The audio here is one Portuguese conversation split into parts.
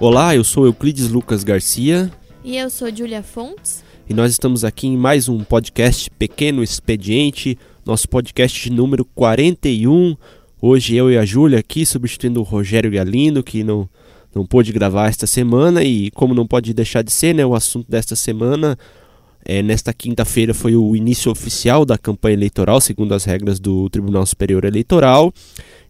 Olá, eu sou Euclides Lucas Garcia. E eu sou Julia Fontes. E nós estamos aqui em mais um podcast Pequeno Expediente, nosso podcast de número 41. Hoje eu e a Júlia aqui substituindo o Rogério Galindo, que não, não pôde gravar esta semana. E como não pode deixar de ser, né, o assunto desta semana é, nesta quinta-feira foi o início oficial da campanha eleitoral, segundo as regras do Tribunal Superior Eleitoral.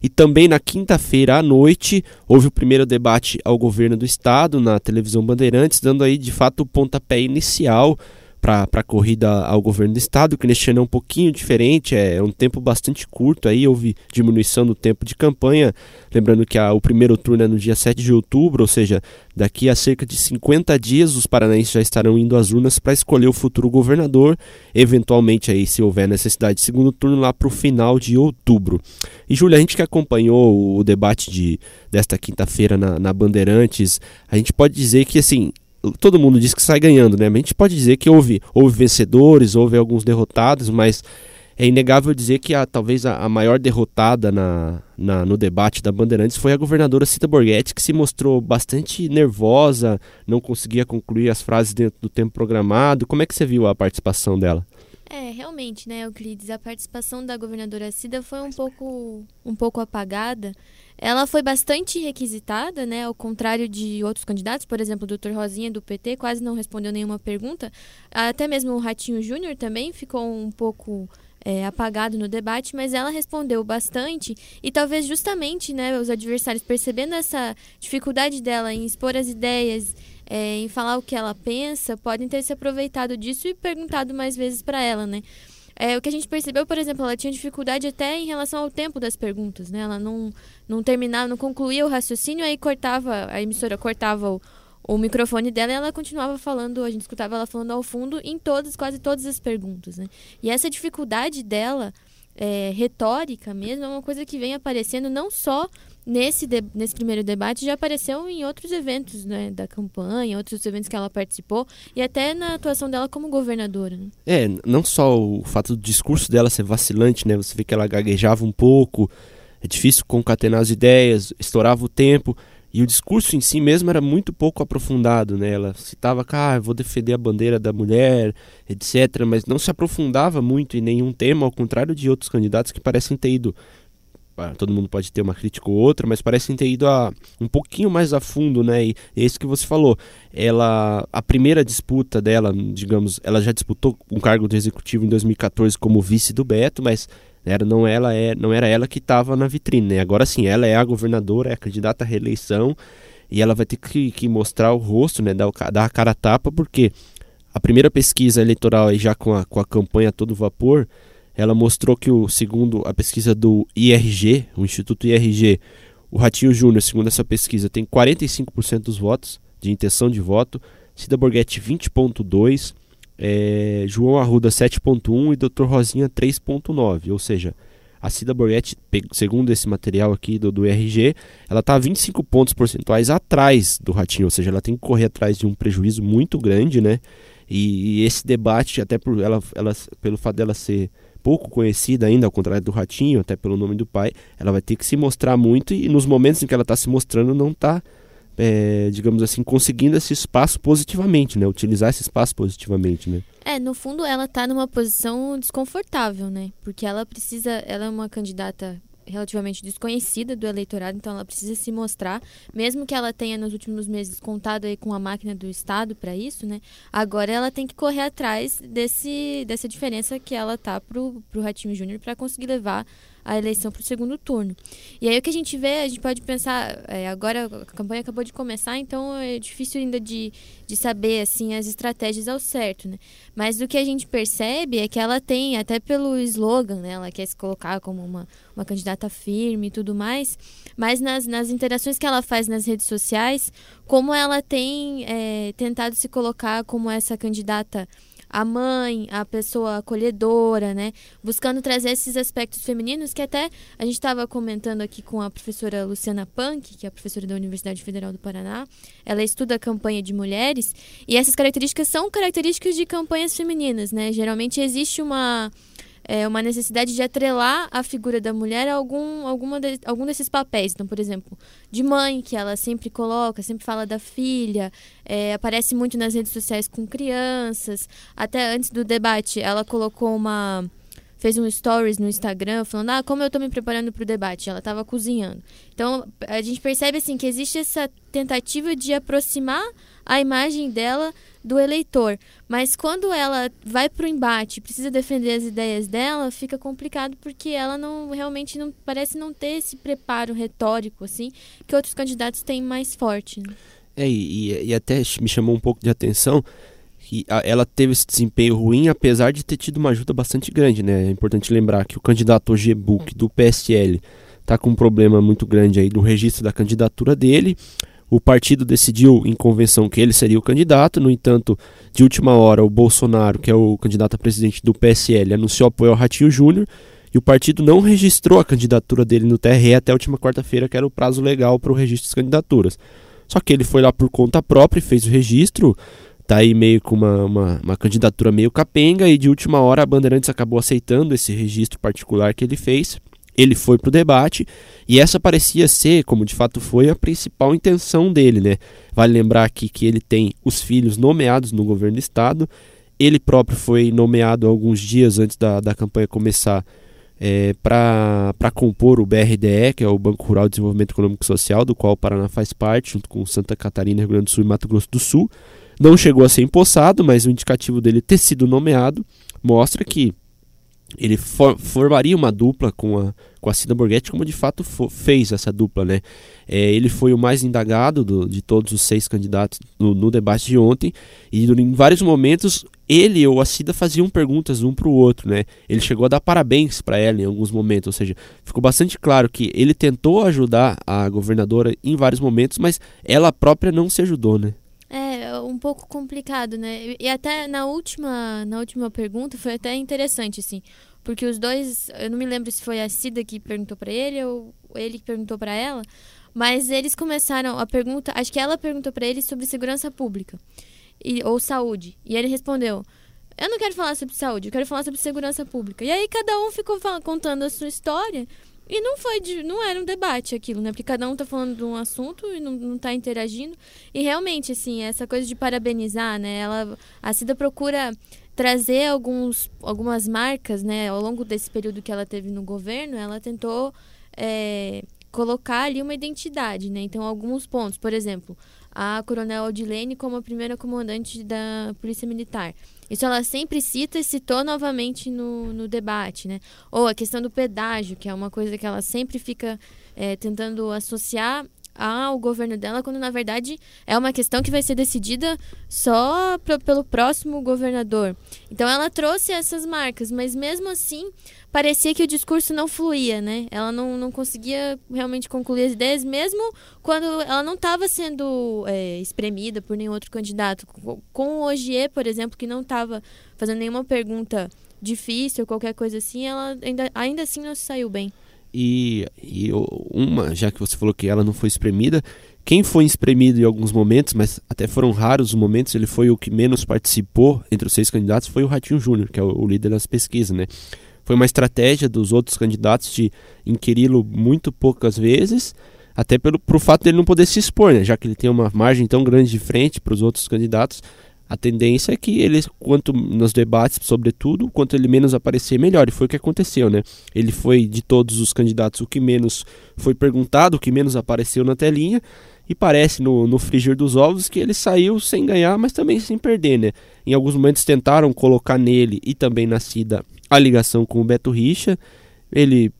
E também na quinta-feira à noite houve o primeiro debate ao governo do estado na televisão Bandeirantes, dando aí de fato o pontapé inicial para a corrida ao governo do estado, que neste ano é um pouquinho diferente, é um tempo bastante curto, aí houve diminuição do tempo de campanha, lembrando que a, o primeiro turno é no dia 7 de outubro, ou seja, daqui a cerca de 50 dias os paranaenses já estarão indo às urnas para escolher o futuro governador, eventualmente aí se houver necessidade de segundo turno lá para o final de outubro. E Júlia, a gente que acompanhou o debate de, desta quinta-feira na, na Bandeirantes, a gente pode dizer que assim, todo mundo diz que sai ganhando, né? a gente pode dizer que houve, houve vencedores, houve alguns derrotados, mas é inegável dizer que a, talvez a, a maior derrotada na, na, no debate da Bandeirantes foi a governadora Cita Borghetti, que se mostrou bastante nervosa, não conseguia concluir as frases dentro do tempo programado. Como é que você viu a participação dela? É, realmente, né, Euclides, a participação da governadora Cida foi um pouco, um pouco apagada. Ela foi bastante requisitada, né, ao contrário de outros candidatos, por exemplo, o doutor Rosinha do PT quase não respondeu nenhuma pergunta. Até mesmo o Ratinho Júnior também ficou um pouco é, apagado no debate, mas ela respondeu bastante e talvez justamente né, os adversários percebendo essa dificuldade dela em expor as ideias é, em falar o que ela pensa, podem ter se aproveitado disso e perguntado mais vezes para ela, né? É, o que a gente percebeu, por exemplo, ela tinha dificuldade até em relação ao tempo das perguntas, né? Ela não, não terminava, não concluía o raciocínio, aí cortava, a emissora cortava o, o microfone dela e ela continuava falando, a gente escutava ela falando ao fundo em todas, quase todas as perguntas, né? E essa dificuldade dela, é, retórica mesmo, é uma coisa que vem aparecendo não só nesse, de, nesse primeiro debate já apareceu em outros eventos né, da campanha, outros eventos que ela participou e até na atuação dela como governadora. Né? É, não só o fato do discurso dela ser vacilante, né? Você vê que ela gaguejava um pouco, é difícil concatenar as ideias, estourava o tempo. E o discurso em si mesmo era muito pouco aprofundado, né? Ela citava, ah, vou defender a bandeira da mulher, etc., mas não se aprofundava muito em nenhum tema, ao contrário de outros candidatos que parecem ter ido todo mundo pode ter uma crítica ou outra, mas parecem ter ido a, um pouquinho mais a fundo, né? E é isso que você falou. Ela, a primeira disputa dela, digamos, ela já disputou um cargo do executivo em 2014 como vice do Beto, mas era não ela é, não era ela que estava na vitrine. Né? Agora sim, ela é a governadora, é a candidata à reeleição e ela vai ter que, que mostrar o rosto, né? Dar, dar a cara a tapa, porque a primeira pesquisa eleitoral aí já com a, com a campanha todo vapor ela mostrou que, o segundo a pesquisa do IRG, o Instituto IRG, o Ratinho Júnior, segundo essa pesquisa, tem 45% dos votos, de intenção de voto, Cida Borghetti 20,2%, é, João Arruda 7,1% e Dr. Rosinha 3,9%. Ou seja, a Cida Borghetti, segundo esse material aqui do, do IRG, ela está 25 pontos percentuais atrás do Ratinho, ou seja, ela tem que correr atrás de um prejuízo muito grande, né? E, e esse debate, até por ela, ela, pelo fato dela ser pouco conhecida ainda, ao contrário do Ratinho, até pelo nome do pai, ela vai ter que se mostrar muito e nos momentos em que ela está se mostrando não está, é, digamos assim, conseguindo esse espaço positivamente, né? Utilizar esse espaço positivamente, né? É, no fundo ela está numa posição desconfortável, né? Porque ela precisa, ela é uma candidata relativamente desconhecida do eleitorado, então ela precisa se mostrar, mesmo que ela tenha nos últimos meses contado aí com a máquina do Estado para isso, né? Agora ela tem que correr atrás desse, dessa diferença que ela tá pro, pro Ratinho Júnior para conseguir levar a eleição para o segundo turno. E aí o que a gente vê, a gente pode pensar, é, agora a campanha acabou de começar, então é difícil ainda de, de saber assim as estratégias ao certo, né? Mas o que a gente percebe é que ela tem, até pelo slogan, né? Ela quer se colocar como uma, uma candidata firme e tudo mais, mas nas, nas interações que ela faz nas redes sociais, como ela tem é, tentado se colocar como essa candidata a mãe, a pessoa acolhedora, né? Buscando trazer esses aspectos femininos que até a gente estava comentando aqui com a professora Luciana Punk, que é professora da Universidade Federal do Paraná. Ela estuda a campanha de mulheres e essas características são características de campanhas femininas, né? Geralmente existe uma é, uma necessidade de atrelar a figura da mulher a algum, alguma de, algum desses papéis. Então, por exemplo, de mãe, que ela sempre coloca, sempre fala da filha, é, aparece muito nas redes sociais com crianças. Até antes do debate, ela colocou uma fez um stories no Instagram falando: "Ah, como eu estou me preparando para o debate". Ela estava cozinhando. Então, a gente percebe assim que existe essa tentativa de aproximar a imagem dela do eleitor. Mas quando ela vai para o embate, precisa defender as ideias dela, fica complicado porque ela não realmente não parece não ter esse preparo retórico assim que outros candidatos têm mais forte. Né? É, e, e até me chamou um pouco de atenção que ela teve esse desempenho ruim, apesar de ter tido uma ajuda bastante grande, né? É importante lembrar que o candidato OGBUC do PSL está com um problema muito grande aí do registro da candidatura dele. O partido decidiu em convenção que ele seria o candidato, no entanto, de última hora, o Bolsonaro, que é o candidato a presidente do PSL, anunciou apoio ao Ratinho Júnior e o partido não registrou a candidatura dele no TRE até a última quarta-feira, que era o prazo legal para o registro das candidaturas. Só que ele foi lá por conta própria e fez o registro, tá aí meio com uma, uma, uma, candidatura meio capenga e de última hora a Bandeirantes acabou aceitando esse registro particular que ele fez. Ele foi para o debate e essa parecia ser, como de fato foi, a principal intenção dele, né? Vale lembrar aqui que ele tem os filhos nomeados no governo do estado. Ele próprio foi nomeado alguns dias antes da, da campanha começar é, para compor o BRDE, que é o Banco Rural de Desenvolvimento Econômico e Social, do qual o Paraná faz parte, junto com Santa Catarina, Rio Grande do Sul e Mato Grosso do Sul. Não chegou a ser empossado, mas o indicativo dele ter sido nomeado mostra que ele for, formaria uma dupla com a, com a Cida Borghetti, como de fato for, fez essa dupla. Né? É, ele foi o mais indagado do, de todos os seis candidatos no, no, debate de ontem, e em vários momentos ele ou a Cida faziam perguntas um para o outro. Né? Ele chegou a dar parabéns para ela em alguns momentos, ou seja, ficou bastante claro que ele tentou ajudar a governadora em vários momentos, mas ela própria não se ajudou. Né? Um pouco complicado, né? E até na última, na última pergunta foi até interessante, assim, porque os dois, eu não me lembro se foi a Cida que perguntou para ele ou ele que perguntou para ela, mas eles começaram a pergunta, acho que ela perguntou para ele sobre segurança pública e, ou saúde, e ele respondeu: eu não quero falar sobre saúde, eu quero falar sobre segurança pública. E aí cada um ficou contando a sua história e não foi de, não era um debate aquilo, né? Porque cada um tá falando de um assunto e não, não tá interagindo. E realmente, assim, essa coisa de parabenizar, né? Ela, a Cida procura trazer alguns, algumas marcas, né? Ao longo desse período que ela teve no governo, ela tentou é, colocar ali uma identidade, né? Então, alguns pontos, por exemplo, a Coronel Odilene como a primeira comandante da Polícia Militar. Isso ela sempre cita e citou novamente no, no debate, né? Ou a questão do pedágio, que é uma coisa que ela sempre fica é, tentando associar ao governo dela, quando na verdade é uma questão que vai ser decidida só pelo próximo governador. Então ela trouxe essas marcas, mas mesmo assim parecia que o discurso não fluía, né? Ela não, não conseguia realmente concluir as ideias, mesmo quando ela não estava sendo é, espremida por nenhum outro candidato. Com o Ogier, por exemplo, que não estava fazendo nenhuma pergunta difícil, qualquer coisa assim, ela ainda, ainda assim não se saiu bem. E, e uma, já que você falou que ela não foi espremida, quem foi espremido em alguns momentos, mas até foram raros os momentos, ele foi o que menos participou entre os seis candidatos, foi o Ratinho Júnior, que é o, líder das pesquisas, né? Foi uma estratégia dos outros candidatos de inquiri-lo muito poucas vezes, até pelo pro fato dele não poder se expor, né? já que ele tem uma margem tão grande de frente para os outros candidatos. A tendência é que ele, quanto nos debates, sobretudo, quanto ele menos aparecer, melhor. E foi o que aconteceu, né? Ele foi, de todos os candidatos, o que menos foi perguntado, o que menos apareceu na telinha. E parece no, no frigir dos ovos que ele saiu sem ganhar, mas também sem perder, né? Em alguns momentos tentaram colocar nele e também na Cida a ligação com o Beto Richa. Ele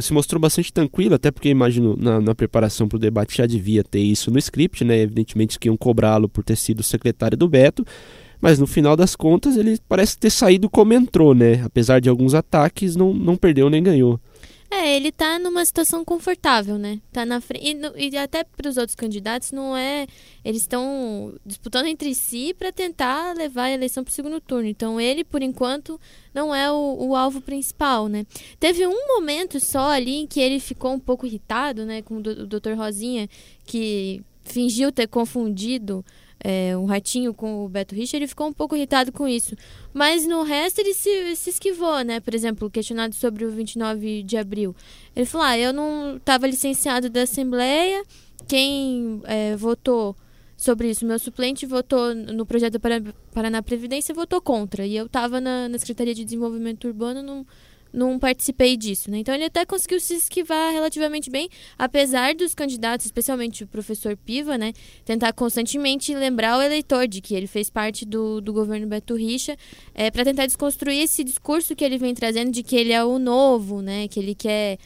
se mostrou bastante tranquilo, até porque imagino na, na preparação para o debate já devia ter isso no script, né? Evidentemente que iam cobrá-lo por ter sido secretário do Beto, mas no final das contas ele parece ter saído como entrou, né? Apesar de alguns ataques, não, não perdeu nem ganhou. É, ele tá numa situação confortável, né? Tá na frente. E, e até para os outros candidatos, não é. Eles estão disputando entre si para tentar levar a eleição para o segundo turno. Então, ele, por enquanto, não é o, o, alvo principal, né? Teve um momento só ali em que ele ficou um pouco irritado, né? Com o, Dr. Rosinha, que fingiu ter confundido é, um ratinho com o Beto Richa, ele ficou um pouco irritado com isso. Mas no resto ele se, se esquivou, né? Por exemplo, questionado sobre o 29 de abril. Ele falou: ah, eu não estava licenciado da Assembleia, quem é, votou sobre isso, meu suplente votou no projeto do Paraná Previdência votou contra. E eu estava na, na Secretaria de Desenvolvimento Urbano, não não participei disso, né? Então ele até conseguiu se esquivar relativamente bem, apesar dos candidatos, especialmente o professor Piva, né, tentar constantemente lembrar o eleitor de que ele fez parte do, do governo Beto Richa, é, para tentar desconstruir esse discurso que ele vem trazendo de que ele é o novo, né, que ele quer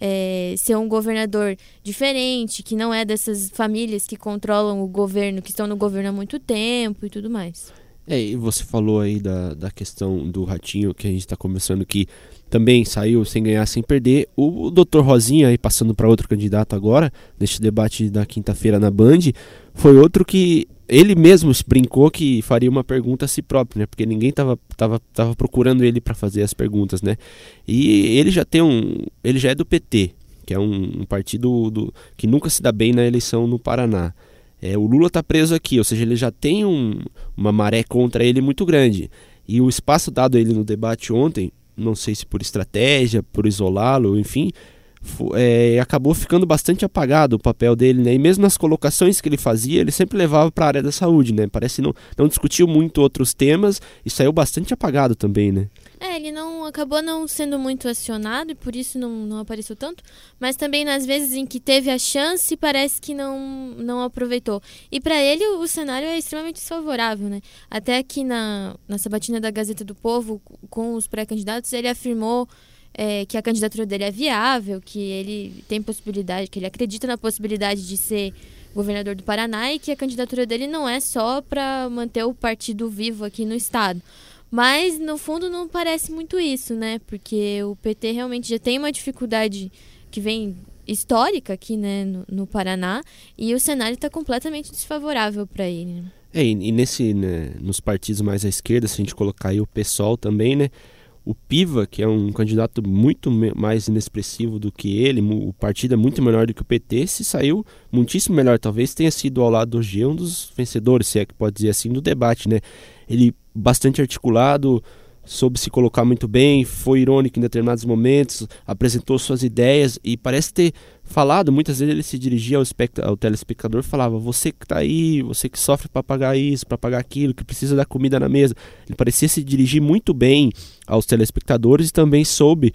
é, ser um governador diferente, que não é dessas famílias que controlam o governo, que estão no governo há muito tempo e tudo mais. É, e você falou aí da, da questão do ratinho que a gente está conversando que também saiu sem ganhar, sem perder. O, Dr. Rosinha, aí passando para outro candidato agora, neste debate da quinta-feira na Band, foi outro que ele mesmo brincou que faria uma pergunta a si próprio, né? Porque ninguém estava tava, tava procurando ele para fazer as perguntas, né? E ele já tem um, ele já é do PT, que é um, um partido do, que nunca se dá bem na eleição no Paraná. É, o Lula está preso aqui, ou seja, ele já tem um, uma maré contra ele muito grande. E o espaço dado a ele no debate ontem não sei se por estratégia, por isolá-lo, enfim, é, acabou ficando bastante apagado o papel dele, né? E mesmo nas colocações que ele fazia, ele sempre levava para a área da saúde, né? Parece não não discutiu muito outros temas e saiu bastante apagado também, né? É, ele não acabou não sendo muito acionado e por isso não, não apareceu tanto, mas também nas vezes em que teve a chance parece que não, não aproveitou. E para ele o cenário é extremamente desfavorável, né? Até aqui na, na sabatina da Gazeta do Povo, com os pré-candidatos, ele afirmou é, que a candidatura dele é viável, que ele tem possibilidade, que ele acredita na possibilidade de ser governador do Paraná e que a candidatura dele não é só para manter o partido vivo aqui no estado. Mas, no fundo, não parece muito isso, né? Porque o PT realmente já tem uma dificuldade que vem histórica aqui, né, no, no Paraná, e o cenário está completamente desfavorável para ele. Né? É, e, nesse, né, nos partidos mais à esquerda, se a gente colocar aí o PSOL também, né, o Piva, que é um candidato muito mais inexpressivo do que ele, o partido é muito menor do que o PT, se saiu muitíssimo melhor. Talvez tenha sido ao lado do G um dos vencedores, se é que pode dizer assim, do debate, né? Ele bastante articulado, soube se colocar muito bem, foi irônico em determinados momentos, apresentou suas ideias e parece ter falado, muitas vezes ele se dirigia ao, ao telespectador e falava, você que está aí, você que sofre para pagar isso, para pagar aquilo, que precisa da comida na mesa. Ele parecia se dirigir muito bem aos telespectadores e também soube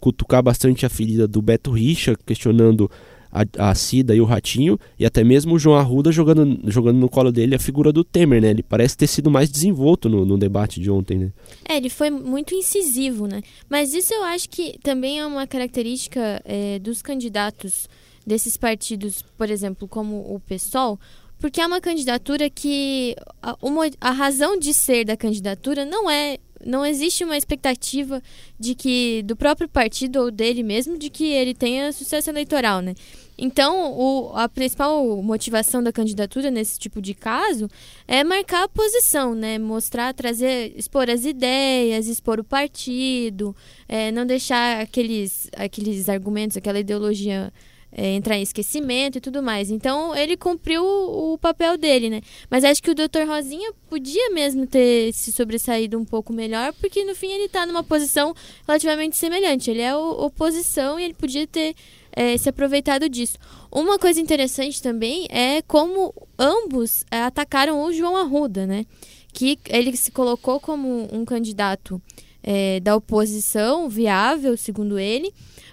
cutucar bastante a ferida do Beto Richa, questionando a, a Cida e o Ratinho, e até mesmo o João Arruda jogando, jogando no colo dele a figura do Temer, né? Ele parece ter sido mais desenvolto no, no debate de ontem, né? É, ele foi muito incisivo, né? Mas isso eu acho que também é uma característica é, dos candidatos desses partidos, por exemplo, como o PSOL, porque é uma candidatura que a, uma, a razão de ser da candidatura não é não existe uma expectativa de que do próprio partido ou dele mesmo de que ele tenha sucesso eleitoral, né? Então, o, a principal motivação da candidatura nesse tipo de caso é marcar a posição, né? Mostrar, trazer, expor as ideias, expor o partido, é, não deixar aqueles, aqueles argumentos, aquela ideologia é, entrar em esquecimento e tudo mais. Então ele cumpriu o, o, papel dele, né? Mas acho que o Dr. Rosinha podia mesmo ter se sobressaído um pouco melhor, porque no fim ele está numa posição relativamente semelhante. Ele é o, oposição e ele podia ter é, se aproveitado disso. Uma coisa interessante também é como ambos é, atacaram o João Arruda, né? Que ele se colocou como um candidato é, da oposição viável, segundo ele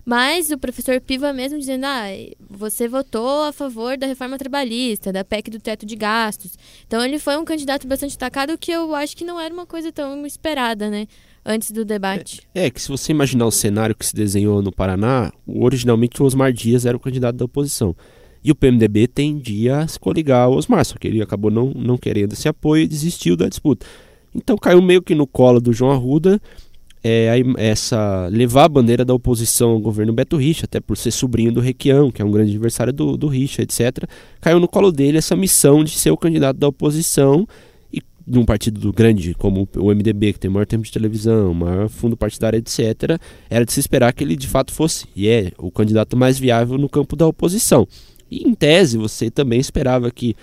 mas o professor Piva mesmo dizendo, ah, você votou a favor da reforma trabalhista, da PEC do teto de gastos. Então ele foi um candidato bastante atacado que eu acho que não era uma coisa tão esperada, né? Antes do debate. É, é que se você imaginar o cenário que se desenhou no Paraná, originalmente o Osmar Dias era o candidato da oposição. E o PMDB tendia a se coligar ao Osmar, só que ele acabou não, não querendo esse apoio e desistiu da disputa. Então caiu meio que no colo do João Arruda é, essa levar a bandeira da oposição ao governo Beto Richa, até por ser sobrinho do Requião, que é um grande adversário do, do Richa, etc. Caiu no colo dele essa missão de ser o candidato da oposição e de um partido grande como o MDB, que tem maior tempo de televisão, maior fundo partidário, etc. Era de se esperar que ele de fato fosse, e é, o candidato mais viável no campo da oposição. E em tese, você também esperava que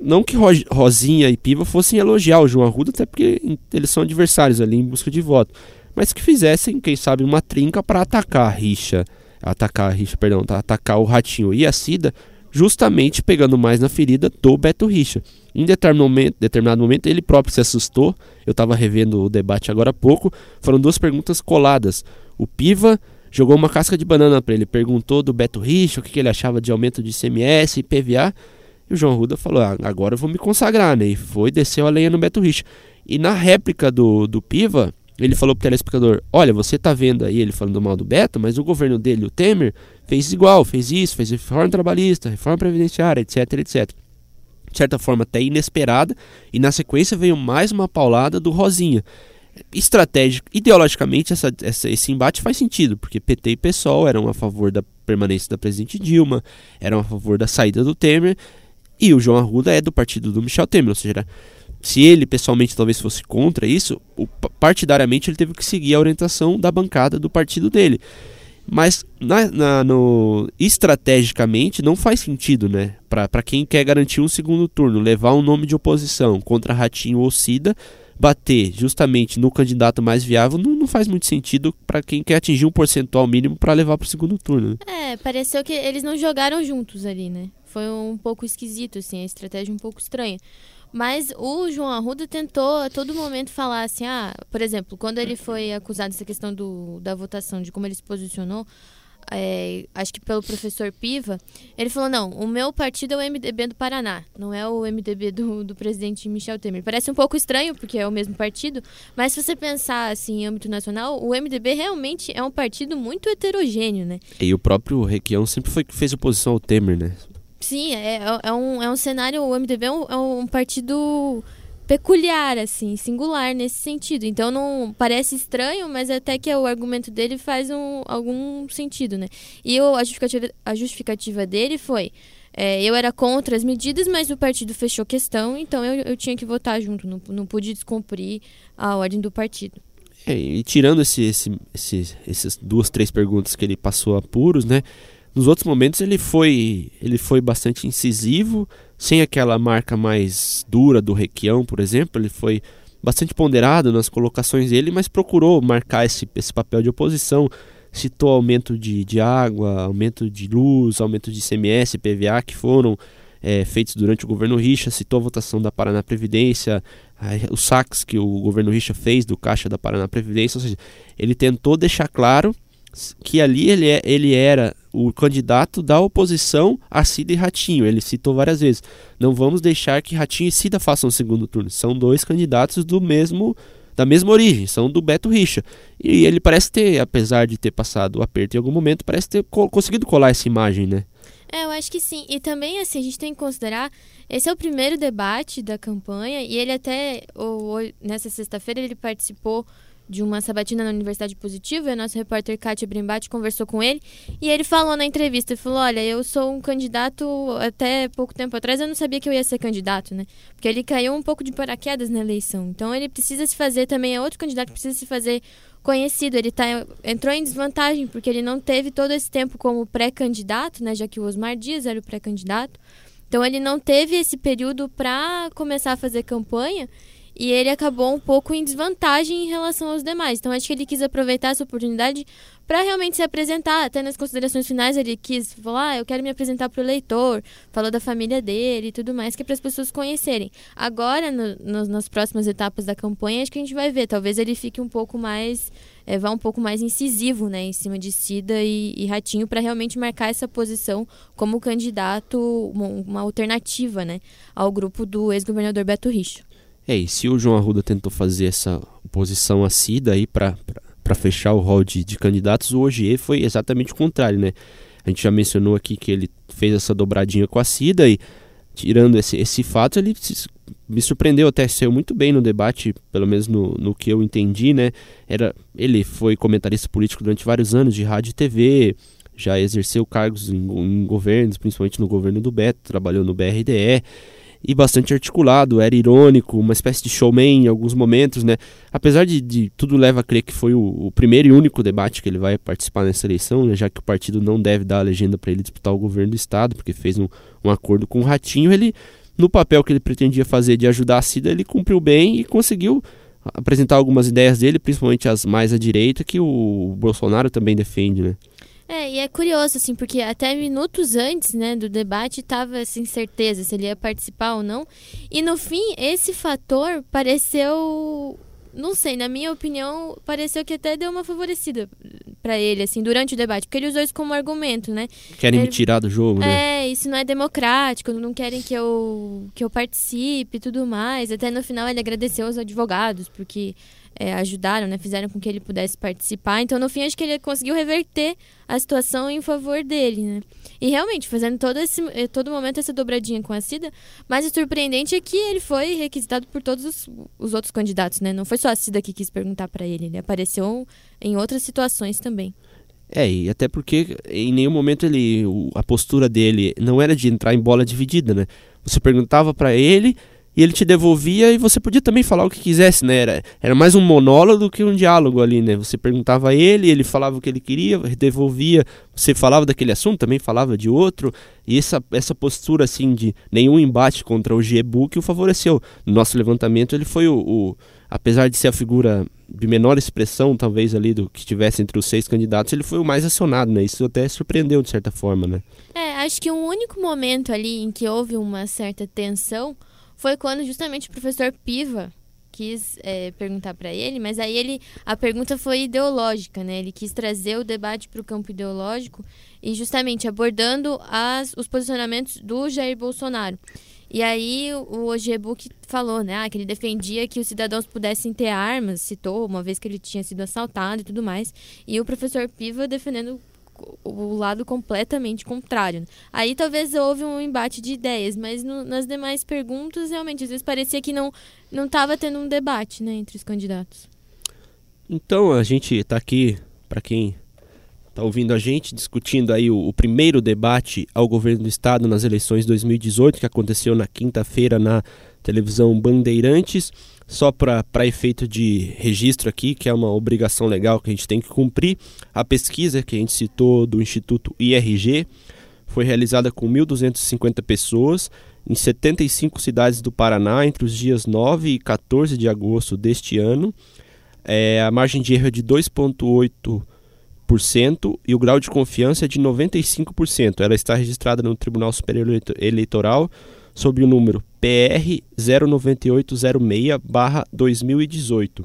Não que Rosinha e Piva fossem elogiar o João Arruda, até porque eles são adversários ali em busca de voto, mas que fizessem, quem sabe, uma trinca para atacar a rixa, atacar a rixa, perdão, tá, atacar o Ratinho e a Cida, justamente pegando mais na ferida do Beto Richa. Em determinado momento, determinado momento ele próprio se assustou. Eu estava revendo o debate agora há pouco. Foram duas perguntas coladas. O Piva jogou uma casca de banana para ele, perguntou do Beto Richa o que, que ele achava de aumento de ICMS e PVA. E o João Ruda falou: ah, agora eu vou me consagrar, né? E foi, desceu a lenha no Beto Richa. E na réplica do, do Piva, ele falou pro telespectador: Olha, você tá vendo aí ele falando mal do Beto, mas o governo dele, o Temer, fez igual, fez isso, fez reforma trabalhista, reforma previdenciária, etc, etc. De certa forma, até inesperada, e na sequência veio mais uma paulada do Rosinha. Estratégico, ideologicamente, essa, essa, esse embate faz sentido, porque PT e PSOL eram a favor da permanência da presidente Dilma, eram a favor da saída do Temer, e o João Arruda é do partido do Michel Temer, ou seja, se ele pessoalmente talvez fosse contra isso, partidariamente ele teve que seguir a orientação da bancada do partido dele. Mas na, na, no, estrategicamente não faz sentido, né? Para quem quer garantir um segundo turno, levar um nome de oposição contra Ratinho ou Cida, bater justamente no candidato mais viável não, não faz muito sentido para quem quer atingir um percentual mínimo para levar para o segundo turno. Né? É, pareceu que eles não jogaram juntos ali, né? Foi um pouco esquisito, assim, a estratégia um pouco estranha. Mas o João Arruda tentou a todo momento falar assim, ah, por exemplo, quando ele foi acusado dessa questão do, da votação, de como ele se posicionou, é, acho que pelo professor Piva, ele falou: não, o meu partido é o MDB do Paraná, não é o MDB do, do presidente Michel Temer. Parece um pouco estranho, porque é o mesmo partido, mas se você pensar assim em âmbito nacional, o MDB realmente é um partido muito heterogêneo, né? E o próprio Requião sempre foi que fez oposição ao Temer, né? Sim, é, é, é, um, é um cenário, o MDB é um, é um partido peculiar, assim, singular nesse sentido. Então não parece estranho, mas até que o argumento dele faz um, algum sentido, né? E eu, a, justificativa, a justificativa dele foi. É, eu era contra as medidas, mas o partido fechou questão, então eu, eu tinha que votar junto, não, não pude descumprir a ordem do partido. É, e tirando esse, esse, esse, essas duas, três perguntas que ele passou a puros, né? Nos outros momentos ele foi, ele foi bastante incisivo, sem aquela marca mais dura do Requião, por exemplo. Ele foi bastante ponderado nas colocações dele, mas procurou marcar esse, esse papel de oposição. Citou aumento de, de água, aumento de luz, aumento de CMS, PVA que foram é, feitos durante o governo Richa, citou a votação da Paraná Previdência, os saques que o governo Richa fez do Caixa da Paraná Previdência, ou seja, ele tentou deixar claro que ali ele, é, ele era o candidato da oposição a Cida e Ratinho. Ele citou várias vezes. Não vamos deixar que Ratinho e Cida façam o segundo turno. São dois candidatos do mesmo da mesma origem, são do Beto Richa. E ele parece ter, apesar de ter passado o aperto em algum momento, parece ter co conseguido colar essa imagem, né? É, eu acho que sim. E também, assim, a gente tem que considerar, esse é o primeiro debate da campanha, e ele até, ou, nessa sexta-feira, ele participou de uma sabatina na Universidade Positiva, e a nossa repórter Kátia Brimbati conversou com ele, e ele falou na entrevista, falou, olha, eu sou um candidato, até pouco tempo atrás eu não sabia que eu ia ser candidato, né? Porque ele caiu um pouco de paraquedas na eleição, então ele precisa se fazer também, é outro candidato que precisa se fazer conhecido, ele tá, entrou em desvantagem, porque ele não teve todo esse tempo como pré-candidato, né, já que o Osmar Dias era o pré-candidato, então ele não teve esse período para começar a fazer campanha, e ele acabou um pouco em desvantagem em relação aos demais. Então acho que ele quis aproveitar essa oportunidade para realmente se apresentar. Até nas considerações finais ele quis falar: ah, eu quero me apresentar para o leitor, falou da família dele e tudo mais, que é para as pessoas conhecerem. Agora, no, no, nas próximas etapas da campanha, acho que a gente vai ver. Talvez ele fique um pouco mais. É, vá um pouco mais incisivo né, em cima de Cida e, e Ratinho para realmente marcar essa posição como candidato, uma, uma alternativa né, ao grupo do ex-governador Beto Richo. É, e se o João Arruda tentou fazer essa oposição à Cida aí para fechar o rol de, de candidatos, o Ogier foi exatamente o contrário, né? A gente já mencionou aqui que ele fez essa dobradinha com a Cida e tirando esse, esse fato, ele se, me surpreendeu até, saiu muito bem no debate, pelo menos no, no que eu entendi, né? Era, ele foi comentarista político durante vários anos de rádio e TV, já exerceu cargos em, em governos, principalmente no governo do Beto, trabalhou no BRDE, e bastante articulado, era irônico, uma espécie de showman em alguns momentos, né? Apesar de, de tudo leva a crer que foi o, o, primeiro e único debate que ele vai participar nessa eleição, né? já que o partido não deve dar a legenda para ele disputar o governo do estado, porque fez um, um acordo com o Ratinho, ele no papel que ele pretendia fazer de ajudar a Cida, ele cumpriu bem e conseguiu apresentar algumas ideias dele, principalmente as mais à direita, que o Bolsonaro também defende, né? É, e é curioso, assim, porque até minutos antes, né, do debate estava essa incerteza se ele ia participar ou não. E no fim, esse fator pareceu não sei, na minha opinião, pareceu que até deu uma favorecida para ele, assim, durante o debate, porque ele usou isso como argumento, né? Querem ele... me tirar do jogo, né? É, isso não é democrático, não querem que eu, que eu participe e tudo mais. Até no final ele agradeceu aos advogados, porque é, ajudaram, né, fizeram com que ele pudesse participar. Então, no fim, acho que ele conseguiu reverter a situação em favor dele, né? E realmente, fazendo todo, esse, eh, todo momento essa dobradinha com a Cida, mas o surpreendente é que ele foi requisitado por todos os, os outros candidatos, né? Não foi só a Cida que quis perguntar para ele, ele apareceu em outras situações também. É, e até porque em nenhum momento ele a postura dele não era de entrar em bola dividida, né? Você perguntava para ele, e ele te devolvia e você podia também falar o que quisesse, né? Era, era mais um monólogo do que um diálogo ali, né? Você perguntava a ele, ele falava o que ele queria, devolvia, você falava daquele assunto, também falava de outro, e essa, essa postura assim de nenhum embate contra o G-Book o favoreceu. No nosso levantamento ele foi o, o, apesar de ser a figura de menor expressão talvez ali do que estivesse entre os seis candidatos, ele foi o mais acionado, né? Isso até surpreendeu de certa forma, né? É, acho que um único momento ali em que houve uma certa tensão foi quando justamente o professor Piva quis é, perguntar para ele, mas aí ele a pergunta foi ideológica, né? Ele quis trazer o debate para o campo ideológico e justamente abordando as, os posicionamentos do Jair Bolsonaro. E aí o Ogebook falou, né, ah, que ele defendia que os cidadãos pudessem ter armas, citou uma vez que ele tinha sido assaltado e tudo mais. E o professor Piva defendendo o lado completamente contrário. Aí talvez houve um embate de ideias, mas no, nas demais perguntas, realmente, às vezes parecia que não não estava tendo um debate né, entre os candidatos. Então, a gente está aqui, para quem está ouvindo a gente, discutindo aí o, o, primeiro debate ao governo do Estado nas eleições 2018, que aconteceu na quinta-feira na televisão Bandeirantes só para efeito de registro aqui, que é uma obrigação legal que a gente tem que cumprir, a pesquisa que a gente citou do Instituto IRG foi realizada com 1.250 pessoas em 75 cidades do Paraná entre os dias 9 e 14 de agosto deste ano. É, a margem de erro é de 2,8% e o grau de confiança é de 95%. Ela está registrada no Tribunal Superior Eleitoral sob o número PR 09806-2018.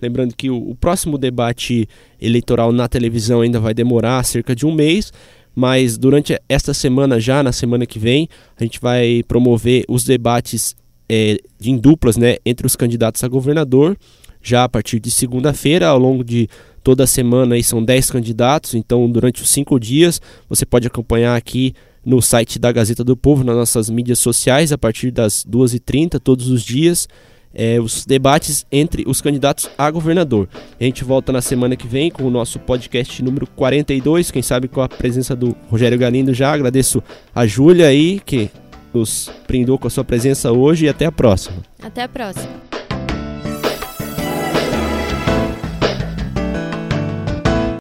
Lembrando que o, o, próximo debate eleitoral na televisão ainda vai demorar cerca de um mês, mas durante esta semana, já na semana que vem, a gente vai promover os debates é, em duplas né, entre os candidatos a governador, já a partir de segunda-feira, ao longo de toda a semana, aí são 10 candidatos, então durante os cinco dias você pode acompanhar aqui no site da Gazeta do Povo, nas nossas mídias sociais, a partir das 2h30, todos os dias, é, os debates entre os candidatos a governador. A gente volta na semana que vem com o nosso podcast número 42, quem sabe com a presença do Rogério Galindo já. Agradeço a Júlia aí, que nos prendou com a sua presença hoje e até a próxima. Até a próxima.